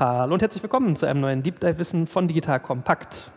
Hallo und herzlich willkommen zu einem neuen Deep Dive Wissen von Digital Kompakt.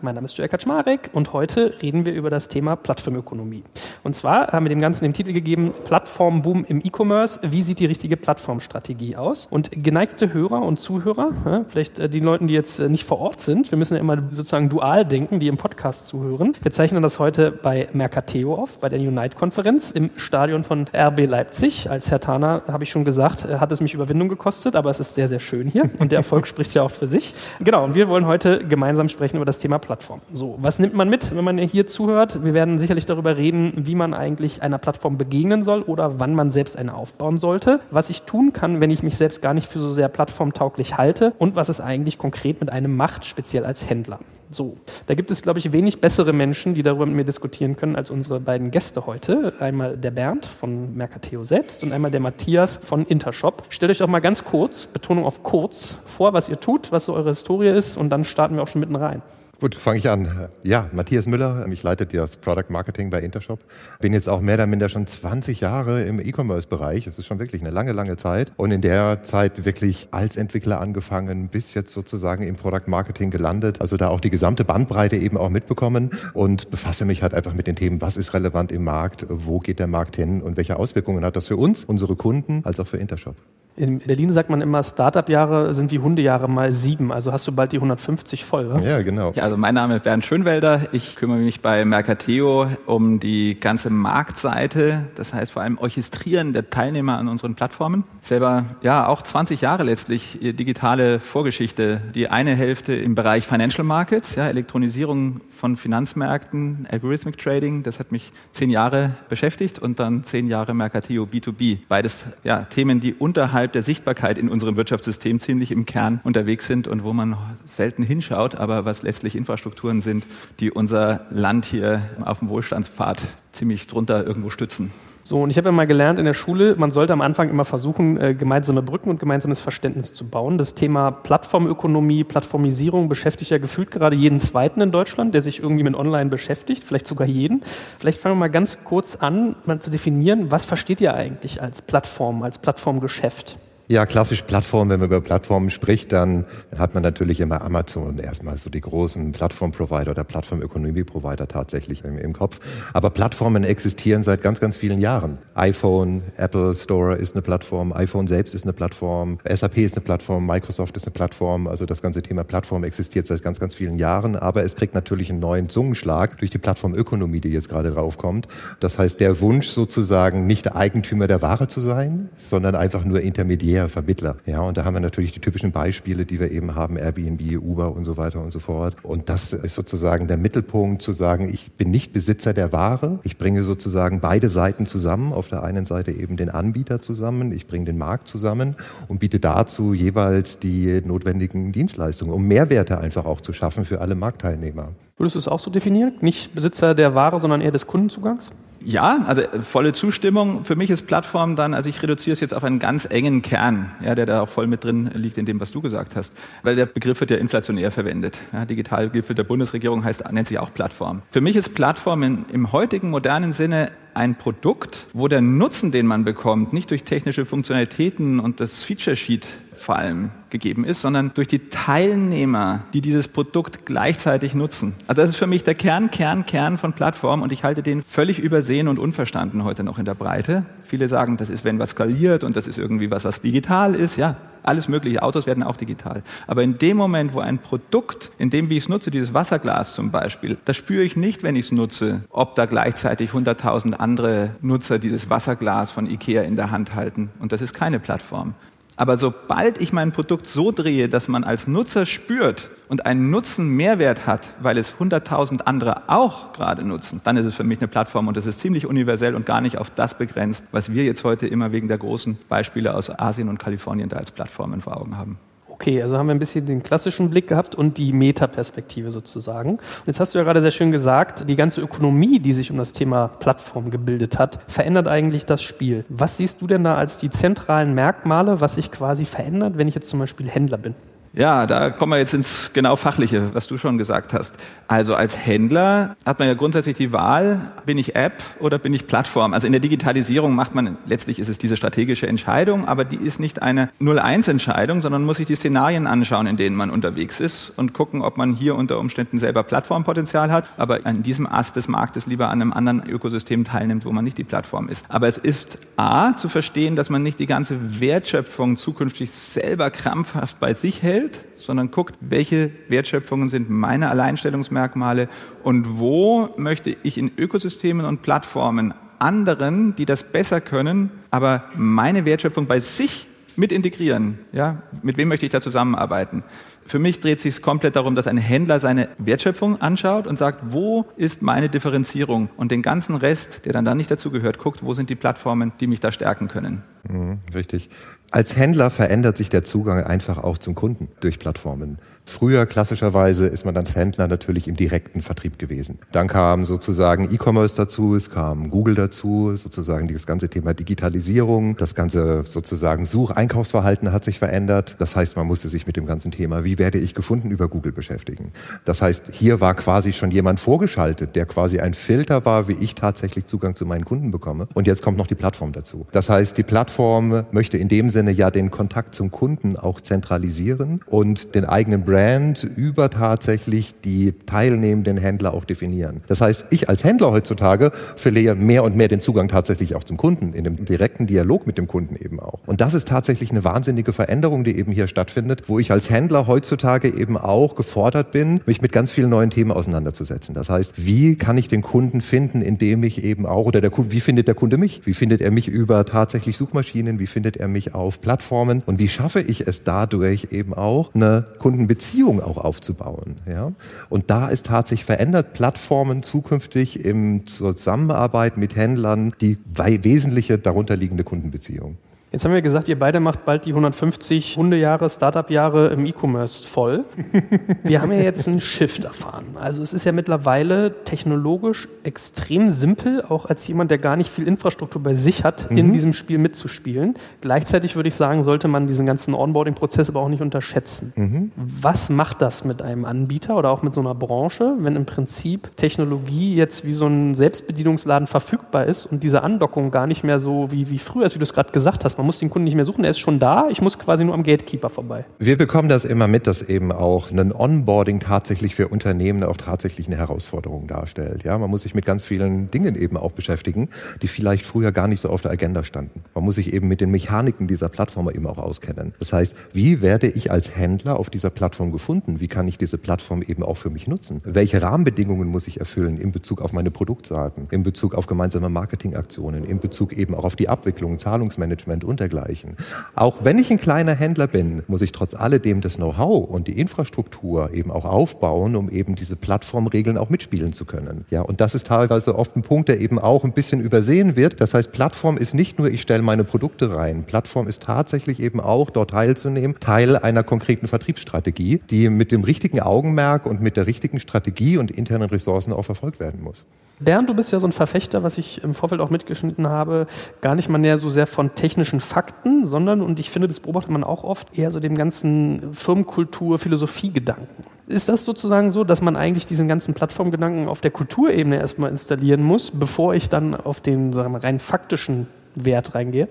Mein Name ist Joel Kaczmarek und heute reden wir über das Thema Plattformökonomie. Und zwar haben wir dem Ganzen den Titel gegeben, Plattformboom im E-Commerce, wie sieht die richtige Plattformstrategie aus? Und geneigte Hörer und Zuhörer, vielleicht äh, die Leute, die jetzt äh, nicht vor Ort sind, wir müssen ja immer sozusagen dual denken, die im Podcast zuhören. Wir zeichnen das heute bei Mercateo auf, bei der Unite-Konferenz im Stadion von RB Leipzig. Als Herr Tana, habe ich schon gesagt, äh, hat es mich Überwindung gekostet, aber es ist sehr, sehr schön hier und der Erfolg spricht ja auch für sich. Genau, und wir wollen heute gemeinsam sprechen über das Thema Plattform. So, was nimmt man mit, wenn man hier zuhört? Wir werden sicherlich darüber reden, wie man eigentlich einer Plattform begegnen soll oder wann man selbst eine aufbauen sollte, was ich tun kann, wenn ich mich selbst gar nicht für so sehr plattformtauglich halte und was es eigentlich konkret mit einem macht, speziell als Händler. So, da gibt es, glaube ich, wenig bessere Menschen, die darüber mit mir diskutieren können, als unsere beiden Gäste heute. Einmal der Bernd von Mercateo selbst und einmal der Matthias von Intershop. Stellt euch doch mal ganz kurz, Betonung auf kurz, vor, was ihr tut, was so eure Historie ist und dann starten wir auch schon mitten rein. Gut, fange ich an. Ja, Matthias Müller, ich leite das Product Marketing bei Intershop. Bin jetzt auch mehr oder minder schon 20 Jahre im E-Commerce-Bereich. Es ist schon wirklich eine lange, lange Zeit. Und in der Zeit wirklich als Entwickler angefangen, bis jetzt sozusagen im Product Marketing gelandet. Also da auch die gesamte Bandbreite eben auch mitbekommen und befasse mich halt einfach mit den Themen, was ist relevant im Markt, wo geht der Markt hin und welche Auswirkungen hat das für uns, unsere Kunden, als auch für Intershop. In Berlin sagt man immer, Startup-Jahre sind wie Hundejahre mal sieben. Also hast du bald die 150 voll, oder? Ja, genau. Ja, also mein Name ist Bernd Schönwelder. Ich kümmere mich bei Mercateo um die ganze Marktseite. Das heißt vor allem Orchestrieren der Teilnehmer an unseren Plattformen. Selber, ja, auch 20 Jahre letztlich digitale Vorgeschichte. Die eine Hälfte im Bereich Financial Markets, ja, Elektronisierung von Finanzmärkten, Algorithmic Trading. Das hat mich zehn Jahre beschäftigt und dann zehn Jahre Mercateo B2B. Beides, ja, Themen, die unterhalb der Sichtbarkeit in unserem Wirtschaftssystem ziemlich im Kern unterwegs sind und wo man selten hinschaut, aber was letztlich Infrastrukturen sind, die unser Land hier auf dem Wohlstandspfad ziemlich drunter irgendwo stützen. So, und ich habe ja mal gelernt in der Schule, man sollte am Anfang immer versuchen, äh, gemeinsame Brücken und gemeinsames Verständnis zu bauen. Das Thema Plattformökonomie, Plattformisierung beschäftigt ja gefühlt gerade jeden Zweiten in Deutschland, der sich irgendwie mit Online beschäftigt, vielleicht sogar jeden. Vielleicht fangen wir mal ganz kurz an, mal zu definieren, was versteht ihr eigentlich als Plattform, als Plattformgeschäft? Ja, klassisch Plattform, wenn man über Plattformen spricht, dann hat man natürlich immer Amazon erstmal so die großen Plattform-Provider oder Plattform-Ökonomie-Provider tatsächlich im, im, Kopf. Aber Plattformen existieren seit ganz, ganz vielen Jahren. iPhone, Apple Store ist eine Plattform, iPhone selbst ist eine Plattform, SAP ist eine Plattform, Microsoft ist eine Plattform. Also das ganze Thema Plattform existiert seit ganz, ganz vielen Jahren. Aber es kriegt natürlich einen neuen Zungenschlag durch die Plattformökonomie, die jetzt gerade draufkommt. Das heißt, der Wunsch sozusagen nicht Eigentümer der Ware zu sein, sondern einfach nur Intermediär Intermediär, Vermittler. Ja, und da haben wir natürlich die typischen Beispiele, die wir eben haben, Airbnb, Uber und so weiter und so fort. Und das ist sozusagen der Mittelpunkt, zu sagen, ich bin nicht Besitzer der Ware. Ich bringe sozusagen beide Seiten zusammen. Auf der einen Seite eben den Anbieter zusammen, ich bringe den Markt zusammen und biete dazu jeweils die notwendigen Dienstleistungen, um Mehrwerte einfach auch zu schaffen für alle Marktteilnehmer. Würdest du es auch so definieren? Nicht Besitzer der Ware, sondern eher des Kundenzugangs? Ja, also äh, volle Zustimmung. Für mich ist Plattform dann, also ich reduziere es jetzt auf einen ganz engen Kern, ja, der da auch voll mit drin liegt in dem, was du gesagt hast. Weil der Begriff wird ja inflationär verwendet. Ja, Digitalgipfel der Bundesregierung heißt, nennt sich auch Plattform. Für mich ist Plattform in, im heutigen modernen Sinne ein Produkt, wo der Nutzen, den man bekommt, nicht durch technische Funktionalitäten und das Feature Sheet vor allem gegeben ist, sondern durch die Teilnehmer, die dieses Produkt gleichzeitig nutzen. Also das ist für mich der Kern, Kern, Kern von Plattformen und ich halte den völlig übersehen und unverstanden heute noch in der Breite. Viele sagen, das ist, wenn was skaliert und das ist irgendwie was, was digital ist. Ja, alles mögliche. Autos werden auch digital. Aber in dem Moment, wo ein Produkt, in dem, wie ich es nutze, dieses Wasserglas zum Beispiel, das spüre ich nicht, wenn ich es nutze, ob da gleichzeitig 100.000 andere Nutzer dieses Wasserglas von Ikea in der Hand halten. Und das ist keine Plattform. Aber sobald ich mein Produkt so drehe, dass man als Nutzer spürt und einen Nutzen Mehrwert hat, weil es 100.000 andere auch gerade nutzen, dann ist es für mich eine Plattform und das ist ziemlich universell und gar nicht auf das begrenzt, was wir jetzt heute immer wegen der großen Beispiele aus Asien und Kalifornien da als Plattformen vor Augen haben. Okay, also haben wir ein bisschen den klassischen Blick gehabt und die Metaperspektive sozusagen. Und jetzt hast du ja gerade sehr schön gesagt, die ganze Ökonomie, die sich um das Thema Plattform gebildet hat, verändert eigentlich das Spiel. Was siehst du denn da als die zentralen Merkmale, was sich quasi verändert, wenn ich jetzt zum Beispiel Händler bin? Ja, da kommen wir jetzt ins genau fachliche, was du schon gesagt hast. Also als Händler hat man ja grundsätzlich die Wahl, bin ich App oder bin ich Plattform? Also in der Digitalisierung macht man, letztlich ist es diese strategische Entscheidung, aber die ist nicht eine 0-1-Entscheidung, sondern muss sich die Szenarien anschauen, in denen man unterwegs ist und gucken, ob man hier unter Umständen selber Plattformpotenzial hat, aber an diesem Ast des Marktes lieber an einem anderen Ökosystem teilnimmt, wo man nicht die Plattform ist. Aber es ist A, zu verstehen, dass man nicht die ganze Wertschöpfung zukünftig selber krampfhaft bei sich hält, Welt, sondern guckt, welche Wertschöpfungen sind meine Alleinstellungsmerkmale und wo möchte ich in Ökosystemen und Plattformen anderen, die das besser können, aber meine Wertschöpfung bei sich mit integrieren. Ja? Mit wem möchte ich da zusammenarbeiten? Für mich dreht sich komplett darum, dass ein Händler seine Wertschöpfung anschaut und sagt, wo ist meine Differenzierung? Und den ganzen Rest, der dann da nicht dazu gehört, guckt, wo sind die Plattformen, die mich da stärken können. Mhm, richtig. Als Händler verändert sich der Zugang einfach auch zum Kunden durch Plattformen. Früher klassischerweise ist man als Händler natürlich im direkten Vertrieb gewesen. Dann kam sozusagen E-Commerce dazu, es kam Google dazu, sozusagen das ganze Thema Digitalisierung, das ganze sozusagen Such-Einkaufsverhalten hat sich verändert. Das heißt, man musste sich mit dem ganzen Thema, wie werde ich gefunden, über Google beschäftigen. Das heißt, hier war quasi schon jemand vorgeschaltet, der quasi ein Filter war, wie ich tatsächlich Zugang zu meinen Kunden bekomme. Und jetzt kommt noch die Plattform dazu. Das heißt, die Plattform möchte in dem Sinne ja den Kontakt zum Kunden auch zentralisieren und den eigenen Brand über tatsächlich die teilnehmenden Händler auch definieren. Das heißt, ich als Händler heutzutage verliere mehr und mehr den Zugang tatsächlich auch zum Kunden, in dem direkten Dialog mit dem Kunden eben auch. Und das ist tatsächlich eine wahnsinnige Veränderung, die eben hier stattfindet, wo ich als Händler heutzutage eben auch gefordert bin, mich mit ganz vielen neuen Themen auseinanderzusetzen. Das heißt, wie kann ich den Kunden finden, indem ich eben auch, oder der Kunde, wie findet der Kunde mich? Wie findet er mich über tatsächlich Suchmaschinen? Wie findet er mich auf Plattformen? Und wie schaffe ich es dadurch eben auch, eine Kundenbeziehung Beziehung auch aufzubauen. Ja? Und da ist tatsächlich verändert Plattformen zukünftig im Zusammenarbeit mit Händlern die wesentliche darunterliegende Kundenbeziehung. Jetzt haben wir gesagt, ihr beide macht bald die 150 Hundejahre, Startup-Jahre im E-Commerce voll. wir haben ja jetzt einen Shift erfahren. Also es ist ja mittlerweile technologisch extrem simpel, auch als jemand, der gar nicht viel Infrastruktur bei sich hat, mhm. in diesem Spiel mitzuspielen. Gleichzeitig würde ich sagen, sollte man diesen ganzen Onboarding-Prozess aber auch nicht unterschätzen. Mhm. Was macht das mit einem Anbieter oder auch mit so einer Branche, wenn im Prinzip Technologie jetzt wie so ein Selbstbedienungsladen verfügbar ist und diese Andockung gar nicht mehr so wie, wie früher ist, wie du es gerade gesagt hast, man muss den Kunden nicht mehr suchen, er ist schon da. Ich muss quasi nur am Gatekeeper vorbei. Wir bekommen das immer mit, dass eben auch ein Onboarding tatsächlich für Unternehmen auch tatsächlich eine Herausforderung darstellt. Ja, man muss sich mit ganz vielen Dingen eben auch beschäftigen, die vielleicht früher gar nicht so auf der Agenda standen. Man muss sich eben mit den Mechaniken dieser Plattform eben auch auskennen. Das heißt, wie werde ich als Händler auf dieser Plattform gefunden? Wie kann ich diese Plattform eben auch für mich nutzen? Welche Rahmenbedingungen muss ich erfüllen in Bezug auf meine Produktseiten, in Bezug auf gemeinsame Marketingaktionen, in Bezug eben auch auf die Abwicklung, Zahlungsmanagement und. Auch wenn ich ein kleiner Händler bin, muss ich trotz alledem das Know-how und die Infrastruktur eben auch aufbauen, um eben diese Plattformregeln auch mitspielen zu können. Ja, und das ist teilweise oft ein Punkt, der eben auch ein bisschen übersehen wird. Das heißt, Plattform ist nicht nur, ich stelle meine Produkte rein. Plattform ist tatsächlich eben auch dort teilzunehmen, Teil einer konkreten Vertriebsstrategie, die mit dem richtigen Augenmerk und mit der richtigen Strategie und internen Ressourcen auch verfolgt werden muss. Bernd, du bist ja so ein Verfechter, was ich im Vorfeld auch mitgeschnitten habe, gar nicht mal näher so sehr von technischen Fakten, sondern, und ich finde, das beobachtet man auch oft, eher so dem ganzen Firmenkultur, Philosophie-Gedanken. Ist das sozusagen so, dass man eigentlich diesen ganzen Plattformgedanken auf der Kulturebene erstmal installieren muss, bevor ich dann auf den sagen wir, rein faktischen Wert reingehe?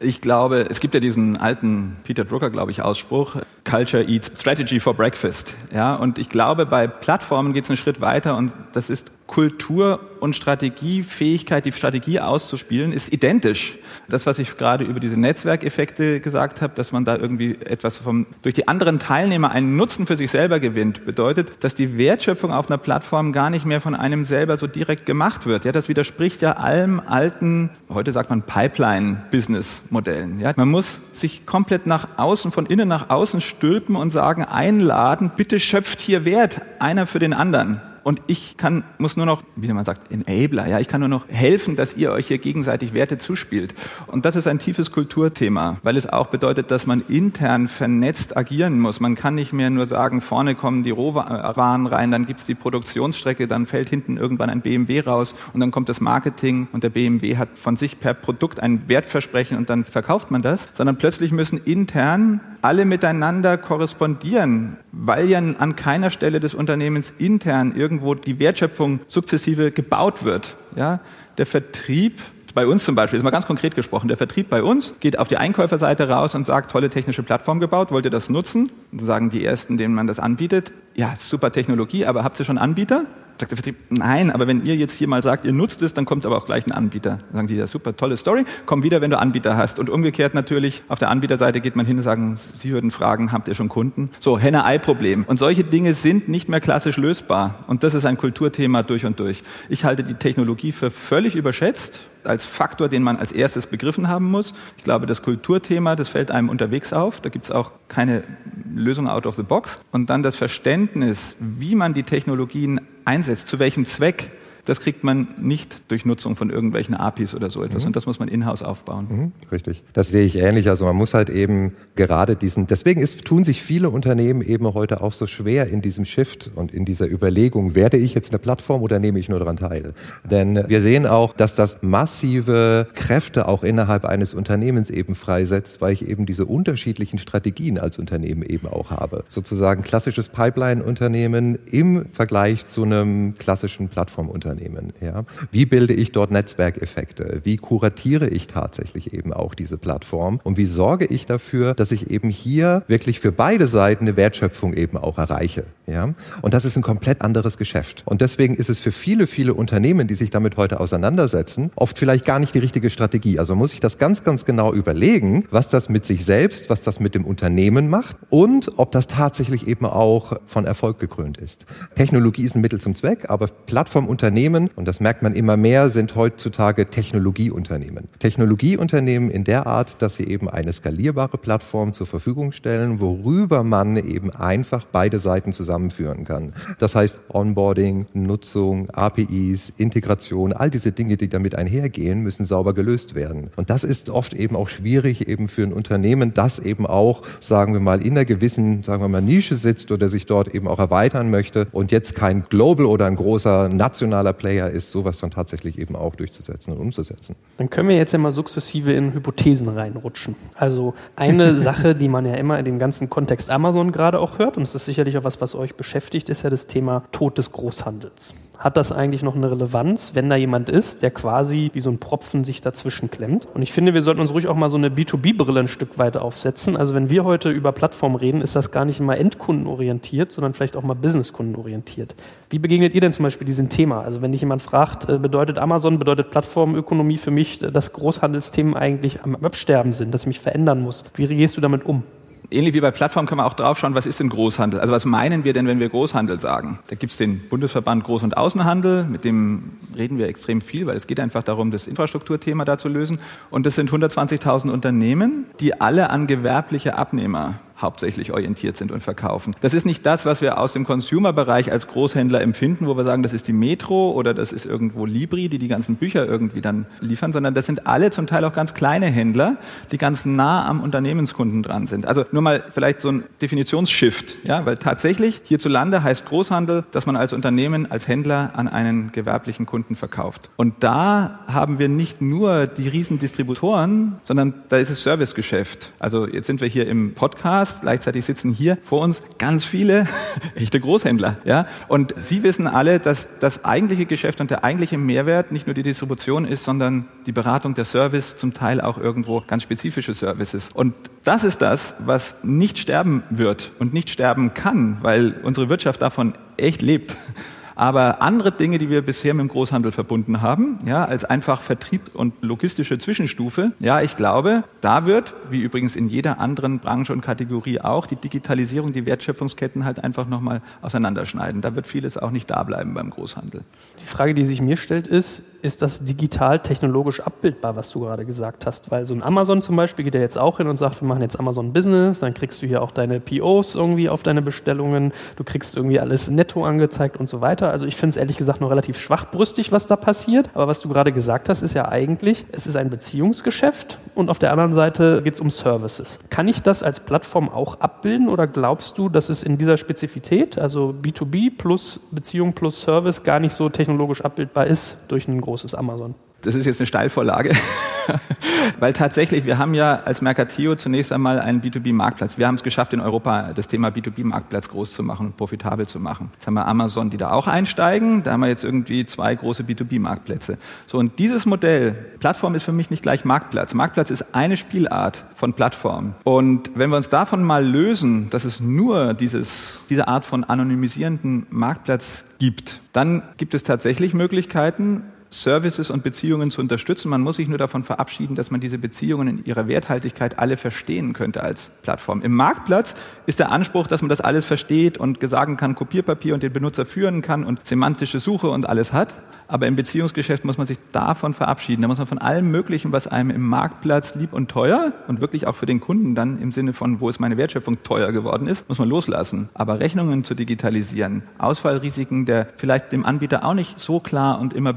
Ich glaube, es gibt ja diesen alten Peter Drucker, glaube ich, Ausspruch, Culture eats Strategy for Breakfast. Ja, und ich glaube, bei Plattformen geht es einen Schritt weiter und das ist Kultur und Strategiefähigkeit, die Strategie auszuspielen, ist identisch. Das, was ich gerade über diese Netzwerkeffekte gesagt habe, dass man da irgendwie etwas vom, durch die anderen Teilnehmer einen Nutzen für sich selber gewinnt, bedeutet, dass die Wertschöpfung auf einer Plattform gar nicht mehr von einem selber so direkt gemacht wird. Ja, das widerspricht ja allem alten, heute sagt man Pipeline-Business-Modellen. Ja, man muss sich komplett nach außen, von innen nach außen stülpen und sagen, einladen, bitte schöpft hier Wert, einer für den anderen. Und ich kann, muss nur noch, wie man sagt, Enabler, ja, ich kann nur noch helfen, dass ihr euch hier gegenseitig Werte zuspielt. Und das ist ein tiefes Kulturthema, weil es auch bedeutet, dass man intern vernetzt agieren muss. Man kann nicht mehr nur sagen, vorne kommen die Rohwaren rein, dann gibt's die Produktionsstrecke, dann fällt hinten irgendwann ein BMW raus und dann kommt das Marketing und der BMW hat von sich per Produkt ein Wertversprechen und dann verkauft man das, sondern plötzlich müssen intern alle miteinander korrespondieren, weil ja an keiner Stelle des Unternehmens intern irgendwo die Wertschöpfung sukzessive gebaut wird. Ja, der Vertrieb bei uns zum Beispiel, ist mal ganz konkret gesprochen, der Vertrieb bei uns geht auf die Einkäuferseite raus und sagt, tolle technische Plattform gebaut, wollt ihr das nutzen? Und sagen die Ersten, denen man das anbietet, ja, super Technologie, aber habt ihr schon Anbieter? Sagt der Vertrieb, nein, aber wenn ihr jetzt hier mal sagt, ihr nutzt es, dann kommt aber auch gleich ein Anbieter. Dann sagen die, ja super, tolle Story, komm wieder, wenn du Anbieter hast. Und umgekehrt natürlich, auf der Anbieterseite geht man hin und sagen, sie würden fragen, habt ihr schon Kunden? So, Henne-Ei-Problem. Und solche Dinge sind nicht mehr klassisch lösbar. Und das ist ein Kulturthema durch und durch. Ich halte die Technologie für völlig überschätzt als Faktor, den man als erstes begriffen haben muss. Ich glaube, das Kulturthema, das fällt einem unterwegs auf. Da gibt es auch keine Lösung out of the box. Und dann das Verständnis, wie man die Technologien einsetzt, zu welchem Zweck das kriegt man nicht durch Nutzung von irgendwelchen APIs oder so etwas. Mhm. Und das muss man in-house aufbauen. Mhm, richtig. Das sehe ich ähnlich. Also man muss halt eben gerade diesen, deswegen ist, tun sich viele Unternehmen eben heute auch so schwer in diesem Shift und in dieser Überlegung, werde ich jetzt eine Plattform oder nehme ich nur daran teil? Denn wir sehen auch, dass das massive Kräfte auch innerhalb eines Unternehmens eben freisetzt, weil ich eben diese unterschiedlichen Strategien als Unternehmen eben auch habe. Sozusagen klassisches Pipeline-Unternehmen im Vergleich zu einem klassischen Plattformunternehmen. Unternehmen. Ja? Wie bilde ich dort Netzwerkeffekte? Wie kuratiere ich tatsächlich eben auch diese Plattform? Und wie sorge ich dafür, dass ich eben hier wirklich für beide Seiten eine Wertschöpfung eben auch erreiche? Ja? Und das ist ein komplett anderes Geschäft. Und deswegen ist es für viele, viele Unternehmen, die sich damit heute auseinandersetzen, oft vielleicht gar nicht die richtige Strategie. Also muss ich das ganz, ganz genau überlegen, was das mit sich selbst, was das mit dem Unternehmen macht und ob das tatsächlich eben auch von Erfolg gekrönt ist. Technologie ist ein Mittel zum Zweck, aber Plattformunternehmen Unternehmen, und das merkt man immer mehr, sind heutzutage Technologieunternehmen. Technologieunternehmen in der Art, dass sie eben eine skalierbare Plattform zur Verfügung stellen, worüber man eben einfach beide Seiten zusammenführen kann. Das heißt Onboarding, Nutzung, APIs, Integration, all diese Dinge, die damit einhergehen, müssen sauber gelöst werden. Und das ist oft eben auch schwierig eben für ein Unternehmen, das eben auch, sagen wir mal, in einer gewissen, sagen wir mal, Nische sitzt oder sich dort eben auch erweitern möchte und jetzt kein Global oder ein großer nationaler Player ist, sowas dann tatsächlich eben auch durchzusetzen und umzusetzen. Dann können wir jetzt ja mal sukzessive in Hypothesen reinrutschen. Also eine Sache, die man ja immer in dem ganzen Kontext Amazon gerade auch hört, und es ist sicherlich auch was, was euch beschäftigt, ist ja das Thema Tod des Großhandels hat das eigentlich noch eine Relevanz, wenn da jemand ist, der quasi wie so ein Propfen sich dazwischen klemmt. Und ich finde, wir sollten uns ruhig auch mal so eine B2B-Brille ein Stück weit aufsetzen. Also wenn wir heute über Plattformen reden, ist das gar nicht immer endkundenorientiert, sondern vielleicht auch mal businesskundenorientiert. Wie begegnet ihr denn zum Beispiel diesem Thema? Also wenn dich jemand fragt, äh, bedeutet Amazon, bedeutet Plattformökonomie für mich, dass Großhandelsthemen eigentlich am Absterben sind, dass ich mich verändern muss? Wie gehst du damit um? Ähnlich wie bei Plattformen kann man auch draufschauen, was ist denn Großhandel? Also was meinen wir denn, wenn wir Großhandel sagen? Da gibt es den Bundesverband Groß- und Außenhandel, mit dem reden wir extrem viel, weil es geht einfach darum, das Infrastrukturthema da zu lösen. Und das sind 120.000 Unternehmen, die alle an gewerbliche Abnehmer hauptsächlich orientiert sind und verkaufen. Das ist nicht das, was wir aus dem Consumer-Bereich als Großhändler empfinden, wo wir sagen, das ist die Metro oder das ist irgendwo Libri, die die ganzen Bücher irgendwie dann liefern, sondern das sind alle zum Teil auch ganz kleine Händler, die ganz nah am Unternehmenskunden dran sind. Also nur mal vielleicht so ein Definitionsshift, ja, weil tatsächlich hierzulande heißt Großhandel, dass man als Unternehmen, als Händler an einen gewerblichen Kunden verkauft. Und da haben wir nicht nur die riesen Distributoren, sondern da ist es Servicegeschäft. Also jetzt sind wir hier im Podcast Podcast. Gleichzeitig sitzen hier vor uns ganz viele echte Großhändler. Ja? Und Sie wissen alle, dass das eigentliche Geschäft und der eigentliche Mehrwert nicht nur die Distribution ist, sondern die Beratung, der Service, zum Teil auch irgendwo ganz spezifische Services. Und das ist das, was nicht sterben wird und nicht sterben kann, weil unsere Wirtschaft davon echt lebt. Aber andere Dinge, die wir bisher mit dem Großhandel verbunden haben, ja, als einfach Vertrieb und logistische Zwischenstufe, ja, ich glaube, da wird, wie übrigens in jeder anderen Branche und Kategorie auch, die Digitalisierung, die Wertschöpfungsketten halt einfach nochmal auseinanderschneiden. Da wird vieles auch nicht da bleiben beim Großhandel. Die Frage, die sich mir stellt, ist, ist das digital technologisch abbildbar, was du gerade gesagt hast? Weil so ein Amazon zum Beispiel geht ja jetzt auch hin und sagt, wir machen jetzt Amazon Business, dann kriegst du hier auch deine POs irgendwie auf deine Bestellungen, du kriegst irgendwie alles netto angezeigt und so weiter. Also ich finde es ehrlich gesagt nur relativ schwachbrüstig, was da passiert. Aber was du gerade gesagt hast, ist ja eigentlich, es ist ein Beziehungsgeschäft und auf der anderen Seite geht es um Services. Kann ich das als Plattform auch abbilden oder glaubst du, dass es in dieser Spezifität, also B2B plus Beziehung plus Service, gar nicht so technologisch abbildbar ist durch ein großes Amazon? Das ist jetzt eine Steilvorlage, weil tatsächlich, wir haben ja als Mercatio zunächst einmal einen B2B-Marktplatz. Wir haben es geschafft, in Europa das Thema B2B-Marktplatz groß zu machen und profitabel zu machen. Jetzt haben wir Amazon, die da auch einsteigen. Da haben wir jetzt irgendwie zwei große B2B-Marktplätze. So, und dieses Modell, Plattform ist für mich nicht gleich Marktplatz. Marktplatz ist eine Spielart von Plattform. Und wenn wir uns davon mal lösen, dass es nur dieses, diese Art von anonymisierenden Marktplatz gibt, dann gibt es tatsächlich Möglichkeiten, Services und Beziehungen zu unterstützen. Man muss sich nur davon verabschieden, dass man diese Beziehungen in ihrer Werthaltigkeit alle verstehen könnte als Plattform. Im Marktplatz ist der Anspruch, dass man das alles versteht und sagen kann, Kopierpapier und den Benutzer führen kann und semantische Suche und alles hat. Aber im Beziehungsgeschäft muss man sich davon verabschieden. Da muss man von allem Möglichen, was einem im Marktplatz lieb und teuer und wirklich auch für den Kunden dann im Sinne von, wo ist meine Wertschöpfung teuer geworden ist, muss man loslassen. Aber Rechnungen zu digitalisieren, Ausfallrisiken der vielleicht dem Anbieter auch nicht so klar und immer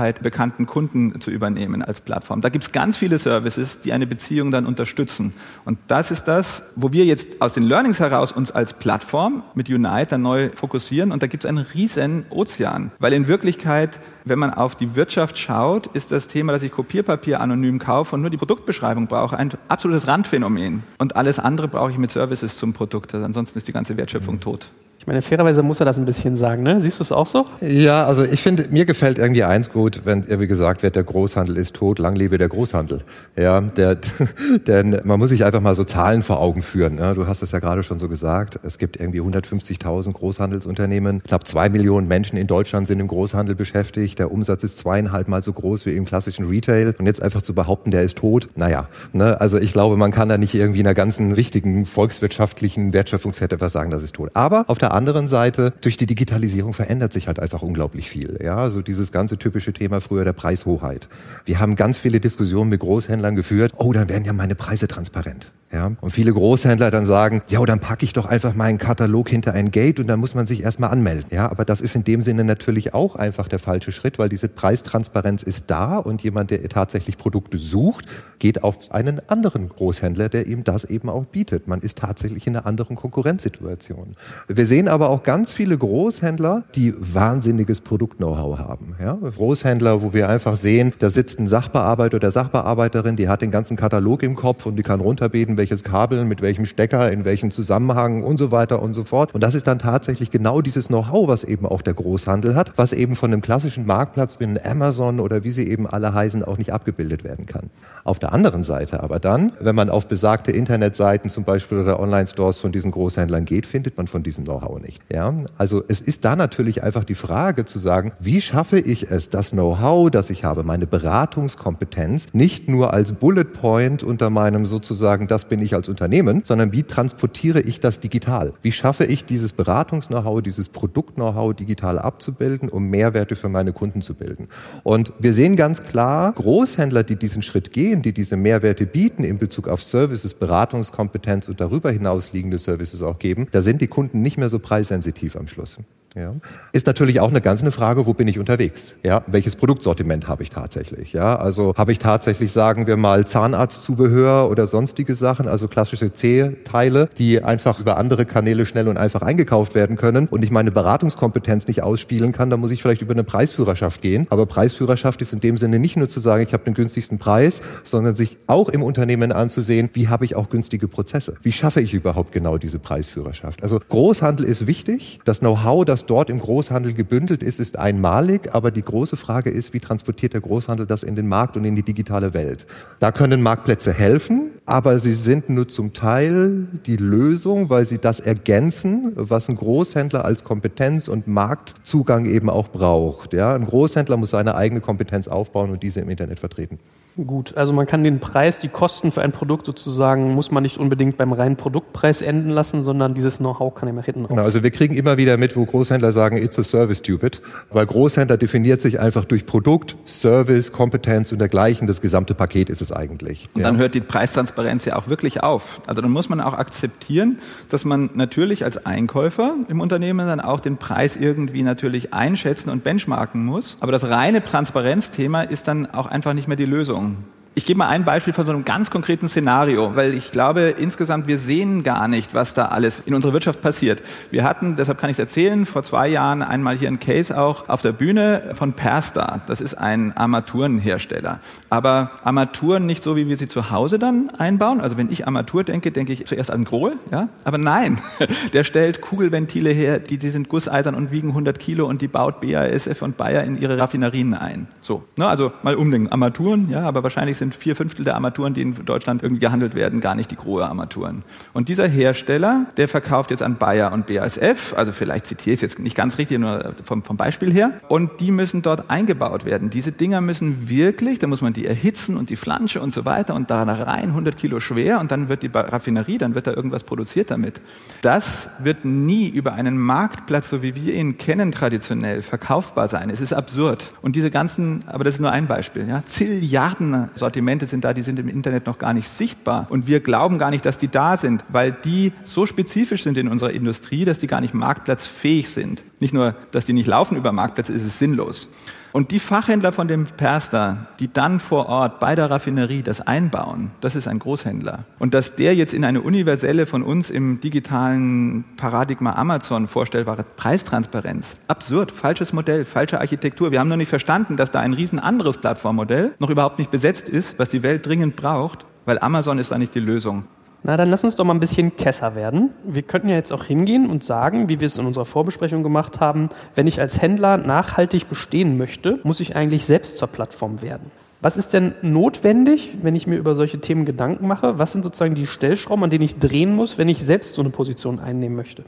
Bewertbarkeit bekannten Kunden zu übernehmen als Plattform. Da gibt es ganz viele Services, die eine Beziehung dann unterstützen. Und das ist das, wo wir jetzt aus den Learnings heraus uns als Plattform mit Unite dann neu fokussieren. Und da gibt es einen riesen Ozean, weil in Wirklichkeit wenn man auf die Wirtschaft schaut, ist das Thema, dass ich Kopierpapier anonym kaufe und nur die Produktbeschreibung brauche, ein absolutes Randphänomen. Und alles andere brauche ich mit Services zum Produkt. Ansonsten ist die ganze Wertschöpfung tot. Ich meine, fairerweise muss er das ein bisschen sagen, ne? Siehst du es auch so? Ja, also ich finde, mir gefällt irgendwie eins gut, wenn irgendwie gesagt wird, der Großhandel ist tot, lang lebe der Großhandel. Ja, der, denn man muss sich einfach mal so Zahlen vor Augen führen. Ja, du hast es ja gerade schon so gesagt. Es gibt irgendwie 150.000 Großhandelsunternehmen. Knapp zwei Millionen Menschen in Deutschland sind im Großhandel beschäftigt. Der Umsatz ist zweieinhalb Mal so groß wie im klassischen Retail. Und jetzt einfach zu behaupten, der ist tot, naja, ne? also ich glaube, man kann da nicht irgendwie in einer ganzen wichtigen volkswirtschaftlichen Wertschöpfungskette was sagen, das ist tot. Aber auf der der anderen Seite, durch die Digitalisierung verändert sich halt einfach unglaublich viel. Ja, so also dieses ganze typische Thema früher der Preishoheit. Wir haben ganz viele Diskussionen mit Großhändlern geführt. Oh, dann werden ja meine Preise transparent. Ja, und viele Großhändler dann sagen, ja, dann packe ich doch einfach meinen Katalog hinter ein Gate und dann muss man sich erstmal anmelden. Ja, aber das ist in dem Sinne natürlich auch einfach der falsche Schritt, weil diese Preistransparenz ist da und jemand, der tatsächlich Produkte sucht, geht auf einen anderen Großhändler, der ihm das eben auch bietet. Man ist tatsächlich in einer anderen Konkurrenzsituation. Wir sehen aber auch ganz viele Großhändler, die wahnsinniges Produkt-Know-how haben. Ja, Großhändler, wo wir einfach sehen, da sitzt ein Sachbearbeiter oder Sachbearbeiterin, die hat den ganzen Katalog im Kopf und die kann runterbeten, welches Kabel, mit welchem Stecker, in welchem Zusammenhang und so weiter und so fort. Und das ist dann tatsächlich genau dieses Know-how, was eben auch der Großhandel hat, was eben von einem klassischen Marktplatz wie Amazon oder wie sie eben alle heißen, auch nicht abgebildet werden kann. Auf der anderen Seite aber dann, wenn man auf besagte Internetseiten zum Beispiel oder Online-Stores von diesen Großhändlern geht, findet man von diesem Know-how nicht. Ja? Also es ist da natürlich einfach die Frage zu sagen, wie schaffe ich es, das Know-how, das ich habe, meine Beratungskompetenz, nicht nur als Bullet Point unter meinem sozusagen, das bin ich als Unternehmen, sondern wie transportiere ich das digital? Wie schaffe ich dieses Beratungs-Know-how, dieses Produkt-Know-how digital abzubilden, um Mehrwerte für meine Kunden zu bilden? Und wir sehen ganz klar, Großhändler, die diesen Schritt gehen, die diese Mehrwerte bieten in Bezug auf Services, Beratungskompetenz und darüber hinaus liegende Services auch geben, da sind die Kunden nicht mehr so preissensitiv am Schluss. Ja. Ist natürlich auch eine ganz eine Frage, wo bin ich unterwegs? Ja, welches Produktsortiment habe ich tatsächlich? Ja, also habe ich tatsächlich, sagen wir mal, Zahnarztzubehör oder sonstige Sachen, also klassische C-Teile, die einfach über andere Kanäle schnell und einfach eingekauft werden können und ich meine Beratungskompetenz nicht ausspielen kann, dann muss ich vielleicht über eine Preisführerschaft gehen. Aber Preisführerschaft ist in dem Sinne nicht nur zu sagen, ich habe den günstigsten Preis, sondern sich auch im Unternehmen anzusehen, wie habe ich auch günstige Prozesse? Wie schaffe ich überhaupt genau diese Preisführerschaft? Also Großhandel ist wichtig, das Know-how, das was dort im Großhandel gebündelt ist, ist einmalig, aber die große Frage ist, wie transportiert der Großhandel das in den Markt und in die digitale Welt? Da können Marktplätze helfen, aber sie sind nur zum Teil die Lösung, weil sie das ergänzen, was ein Großhändler als Kompetenz und Marktzugang eben auch braucht. Ja, ein Großhändler muss seine eigene Kompetenz aufbauen und diese im Internet vertreten. Gut, also man kann den Preis, die Kosten für ein Produkt sozusagen, muss man nicht unbedingt beim reinen Produktpreis enden lassen, sondern dieses Know-how kann immer hinten raus. Genau, also wir kriegen immer wieder mit, wo Großhändler sagen, it's a service stupid, weil Großhändler definiert sich einfach durch Produkt, Service, Kompetenz und dergleichen. Das gesamte Paket ist es eigentlich. Und ja. dann hört die Preistransparenz ja auch wirklich auf. Also dann muss man auch akzeptieren, dass man natürlich als Einkäufer im Unternehmen dann auch den Preis irgendwie natürlich einschätzen und benchmarken muss. Aber das reine Transparenzthema ist dann auch einfach nicht mehr die Lösung. Vergebung. Ich gebe mal ein Beispiel von so einem ganz konkreten Szenario, weil ich glaube, insgesamt wir sehen gar nicht, was da alles in unserer Wirtschaft passiert. Wir hatten, deshalb kann ich es erzählen, vor zwei Jahren einmal hier ein Case auch auf der Bühne von Perstar. Das ist ein Armaturenhersteller. Aber Armaturen nicht so, wie wir sie zu Hause dann einbauen. Also wenn ich Armatur denke, denke ich zuerst an Grohl, ja. Aber nein, der stellt Kugelventile her, die, die sind gusseisern und wiegen 100 Kilo und die baut BASF und Bayer in ihre Raffinerien ein. So, ne? also mal umdenken. Armaturen, ja, aber wahrscheinlich sind vier Fünftel der Armaturen, die in Deutschland irgendwie gehandelt werden, gar nicht die grohe Armaturen. Und dieser Hersteller, der verkauft jetzt an Bayer und BASF, also vielleicht zitiere ich es jetzt nicht ganz richtig, nur vom, vom Beispiel her, und die müssen dort eingebaut werden. Diese Dinger müssen wirklich, da muss man die erhitzen und die Flansche und so weiter und da rein 100 Kilo schwer und dann wird die Raffinerie, dann wird da irgendwas produziert damit. Das wird nie über einen Marktplatz, so wie wir ihn kennen traditionell, verkaufbar sein. Es ist absurd. Und diese ganzen, aber das ist nur ein Beispiel, ja, Zilliarden Sortimente sind da, die sind im Internet noch gar nicht sichtbar. Und wir glauben gar nicht, dass die da sind, weil die so spezifisch sind in unserer Industrie, dass die gar nicht marktplatzfähig sind. Nicht nur, dass die nicht laufen über Marktplätze, ist es sinnlos. Und die Fachhändler von dem Perster, die dann vor Ort bei der Raffinerie das einbauen, das ist ein Großhändler. Und dass der jetzt in eine universelle, von uns im digitalen Paradigma Amazon vorstellbare Preistransparenz, absurd, falsches Modell, falsche Architektur. Wir haben noch nicht verstanden, dass da ein riesen anderes Plattformmodell noch überhaupt nicht besetzt ist, was die Welt dringend braucht, weil Amazon ist da nicht die Lösung. Na, dann lass uns doch mal ein bisschen Kesser werden. Wir könnten ja jetzt auch hingehen und sagen, wie wir es in unserer Vorbesprechung gemacht haben, wenn ich als Händler nachhaltig bestehen möchte, muss ich eigentlich selbst zur Plattform werden. Was ist denn notwendig, wenn ich mir über solche Themen Gedanken mache? Was sind sozusagen die Stellschrauben, an denen ich drehen muss, wenn ich selbst so eine Position einnehmen möchte?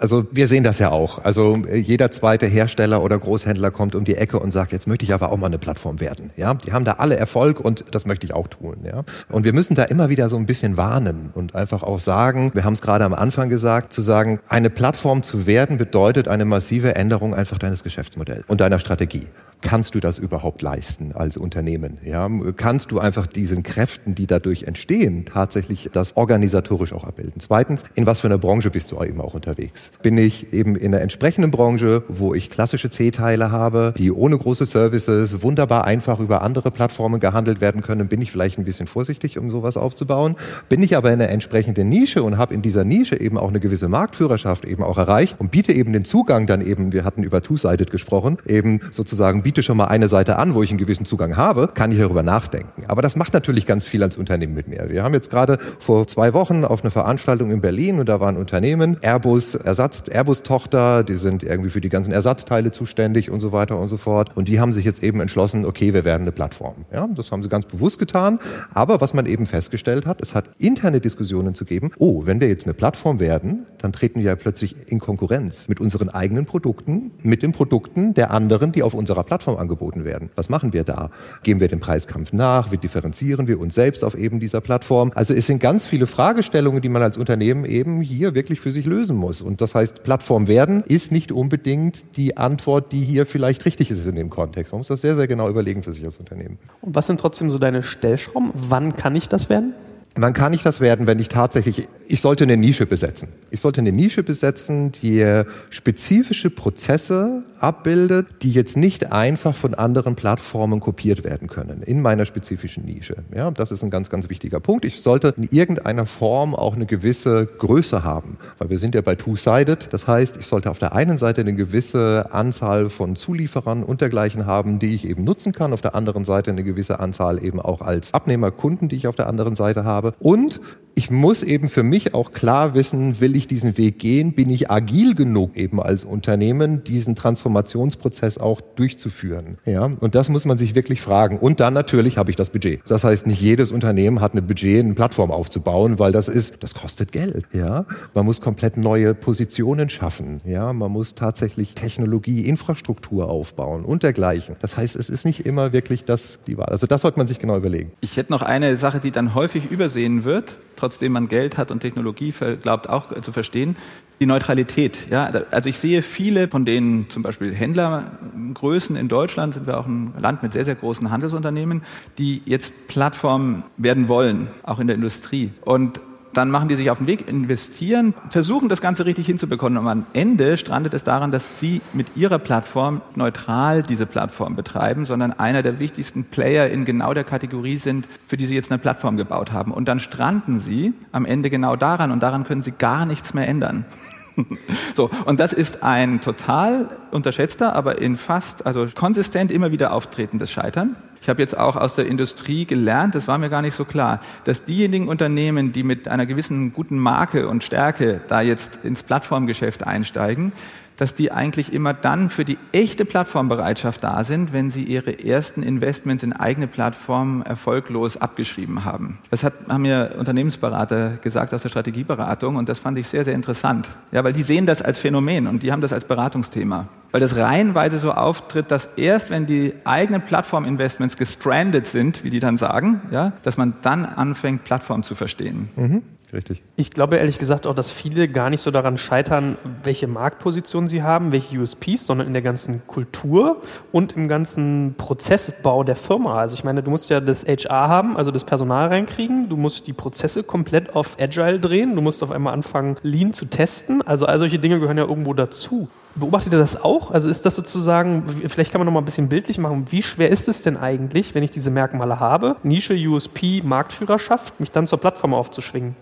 Also wir sehen das ja auch. Also äh, jeder zweite Hersteller oder Großhändler kommt um die Ecke und sagt, jetzt möchte ich aber auch mal eine Plattform werden. Ja, die haben da alle Erfolg und das möchte ich auch tun. Ja, und wir müssen da immer wieder so ein bisschen warnen und einfach auch sagen, wir haben es gerade am Anfang gesagt, zu sagen, eine Plattform zu werden bedeutet eine massive Änderung einfach deines Geschäftsmodells und deiner Strategie kannst du das überhaupt leisten als Unternehmen? Ja, kannst du einfach diesen Kräften, die dadurch entstehen, tatsächlich das organisatorisch auch abbilden? Zweitens, in was für einer Branche bist du eben auch unterwegs? Bin ich eben in einer entsprechenden Branche, wo ich klassische C-Teile habe, die ohne große Services wunderbar einfach über andere Plattformen gehandelt werden können, bin ich vielleicht ein bisschen vorsichtig, um sowas aufzubauen. Bin ich aber in einer entsprechenden Nische und habe in dieser Nische eben auch eine gewisse Marktführerschaft eben auch erreicht und biete eben den Zugang dann eben, wir hatten über Two-Sided gesprochen, eben sozusagen biete schon mal eine Seite an, wo ich einen gewissen Zugang habe, kann ich darüber nachdenken. Aber das macht natürlich ganz viel als Unternehmen mit mir. Wir haben jetzt gerade vor zwei Wochen auf eine Veranstaltung in Berlin und da war ein Unternehmen, Airbus, Ersatz, Airbus-Tochter, die sind irgendwie für die ganzen Ersatzteile zuständig und so weiter und so fort. Und die haben sich jetzt eben entschlossen, okay, wir werden eine Plattform. Ja, das haben sie ganz bewusst getan. Aber was man eben festgestellt hat, es hat interne Diskussionen zu geben. Oh, wenn wir jetzt eine Plattform werden, dann treten wir ja plötzlich in Konkurrenz mit unseren eigenen Produkten, mit den Produkten der anderen, die auf unserer Plattform angeboten werden. Was machen wir da? Gehen wir dem Preiskampf nach? Wie differenzieren wir uns selbst auf eben dieser Plattform? Also es sind ganz viele Fragestellungen, die man als Unternehmen eben hier wirklich für sich lösen muss. Und das heißt, Plattform werden ist nicht unbedingt die Antwort, die hier vielleicht richtig ist in dem Kontext. Man muss das sehr, sehr genau überlegen für sich als Unternehmen. Und was sind trotzdem so deine Stellschrauben? Wann kann ich das werden? Man kann nicht das werden, wenn ich tatsächlich, ich sollte eine Nische besetzen. Ich sollte eine Nische besetzen, die spezifische Prozesse abbildet, die jetzt nicht einfach von anderen Plattformen kopiert werden können in meiner spezifischen Nische. Ja, das ist ein ganz, ganz wichtiger Punkt. Ich sollte in irgendeiner Form auch eine gewisse Größe haben, weil wir sind ja bei Two-Sided. Das heißt, ich sollte auf der einen Seite eine gewisse Anzahl von Zulieferern und dergleichen haben, die ich eben nutzen kann. Auf der anderen Seite eine gewisse Anzahl eben auch als Abnehmerkunden, die ich auf der anderen Seite habe. Und ich muss eben für mich auch klar wissen, will ich diesen Weg gehen? Bin ich agil genug eben als Unternehmen, diesen Transformationsprozess auch durchzuführen? Ja, und das muss man sich wirklich fragen. Und dann natürlich habe ich das Budget. Das heißt, nicht jedes Unternehmen hat eine Budget, eine Plattform aufzubauen, weil das ist, das kostet Geld. Ja, man muss komplett neue Positionen schaffen. Ja, man muss tatsächlich Technologie, Infrastruktur aufbauen und dergleichen. Das heißt, es ist nicht immer wirklich das die Wahl. Also das sollte man sich genau überlegen. Ich hätte noch eine Sache, die dann häufig übersehen wird trotzdem man Geld hat und Technologie glaubt auch zu verstehen, die Neutralität. Ja, also ich sehe viele von den zum Beispiel Händlergrößen in Deutschland, sind wir auch ein Land mit sehr, sehr großen Handelsunternehmen, die jetzt Plattformen werden wollen, auch in der Industrie. Und dann machen die sich auf den Weg, investieren, versuchen das Ganze richtig hinzubekommen und am Ende strandet es daran, dass sie mit ihrer Plattform neutral diese Plattform betreiben, sondern einer der wichtigsten Player in genau der Kategorie sind, für die sie jetzt eine Plattform gebaut haben. Und dann stranden sie am Ende genau daran und daran können sie gar nichts mehr ändern. So, und das ist ein total unterschätzter, aber in fast, also konsistent immer wieder auftretendes Scheitern. Ich habe jetzt auch aus der Industrie gelernt, das war mir gar nicht so klar, dass diejenigen Unternehmen, die mit einer gewissen guten Marke und Stärke da jetzt ins Plattformgeschäft einsteigen, dass die eigentlich immer dann für die echte Plattformbereitschaft da sind, wenn sie ihre ersten Investments in eigene Plattformen erfolglos abgeschrieben haben. Das hat, haben mir Unternehmensberater gesagt aus der Strategieberatung und das fand ich sehr, sehr interessant. Ja, weil die sehen das als Phänomen und die haben das als Beratungsthema. Weil das reihenweise so auftritt, dass erst wenn die eigenen Plattforminvestments gestrandet sind, wie die dann sagen, ja, dass man dann anfängt, Plattform zu verstehen. Mhm. Richtig. Ich glaube ehrlich gesagt auch, dass viele gar nicht so daran scheitern, welche Marktposition sie haben, welche USPs, sondern in der ganzen Kultur und im ganzen Prozessbau der Firma. Also ich meine, du musst ja das HR haben, also das Personal reinkriegen, du musst die Prozesse komplett auf Agile drehen, du musst auf einmal anfangen, Lean zu testen. Also all solche Dinge gehören ja irgendwo dazu. Beobachtet ihr das auch? Also ist das sozusagen, vielleicht kann man noch mal ein bisschen bildlich machen, wie schwer ist es denn eigentlich, wenn ich diese Merkmale habe, Nische, USP, Marktführerschaft, mich dann zur Plattform aufzuschwingen?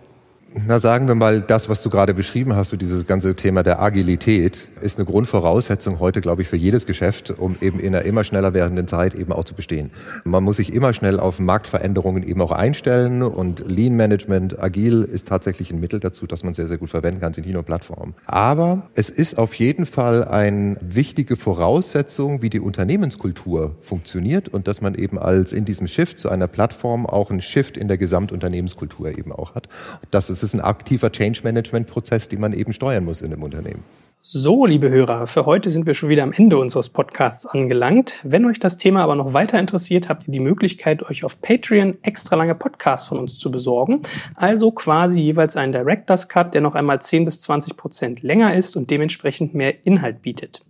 Na, sagen wir mal, das, was du gerade beschrieben hast, so dieses ganze Thema der Agilität, ist eine Grundvoraussetzung heute, glaube ich, für jedes Geschäft, um eben in einer immer schneller werdenden Zeit eben auch zu bestehen. Man muss sich immer schnell auf Marktveränderungen eben auch einstellen und Lean Management, agil ist tatsächlich ein Mittel dazu, dass man sehr, sehr gut verwenden kann, sind nicht nur Plattformen. Aber es ist auf jeden Fall eine wichtige Voraussetzung, wie die Unternehmenskultur funktioniert und dass man eben als in diesem Shift zu einer Plattform auch einen Shift in der Gesamtunternehmenskultur eben auch hat. Das ist es ist ein aktiver Change-Management-Prozess, den man eben steuern muss in dem Unternehmen. So, liebe Hörer, für heute sind wir schon wieder am Ende unseres Podcasts angelangt. Wenn euch das Thema aber noch weiter interessiert, habt ihr die Möglichkeit, euch auf Patreon extra lange Podcasts von uns zu besorgen. Also quasi jeweils einen Director's Cut, der noch einmal 10 bis 20 Prozent länger ist und dementsprechend mehr Inhalt bietet.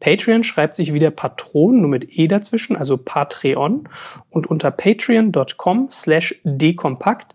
Patreon schreibt sich wieder Patron, nur mit E dazwischen, also Patreon. Und unter patreon.com slash dekompakt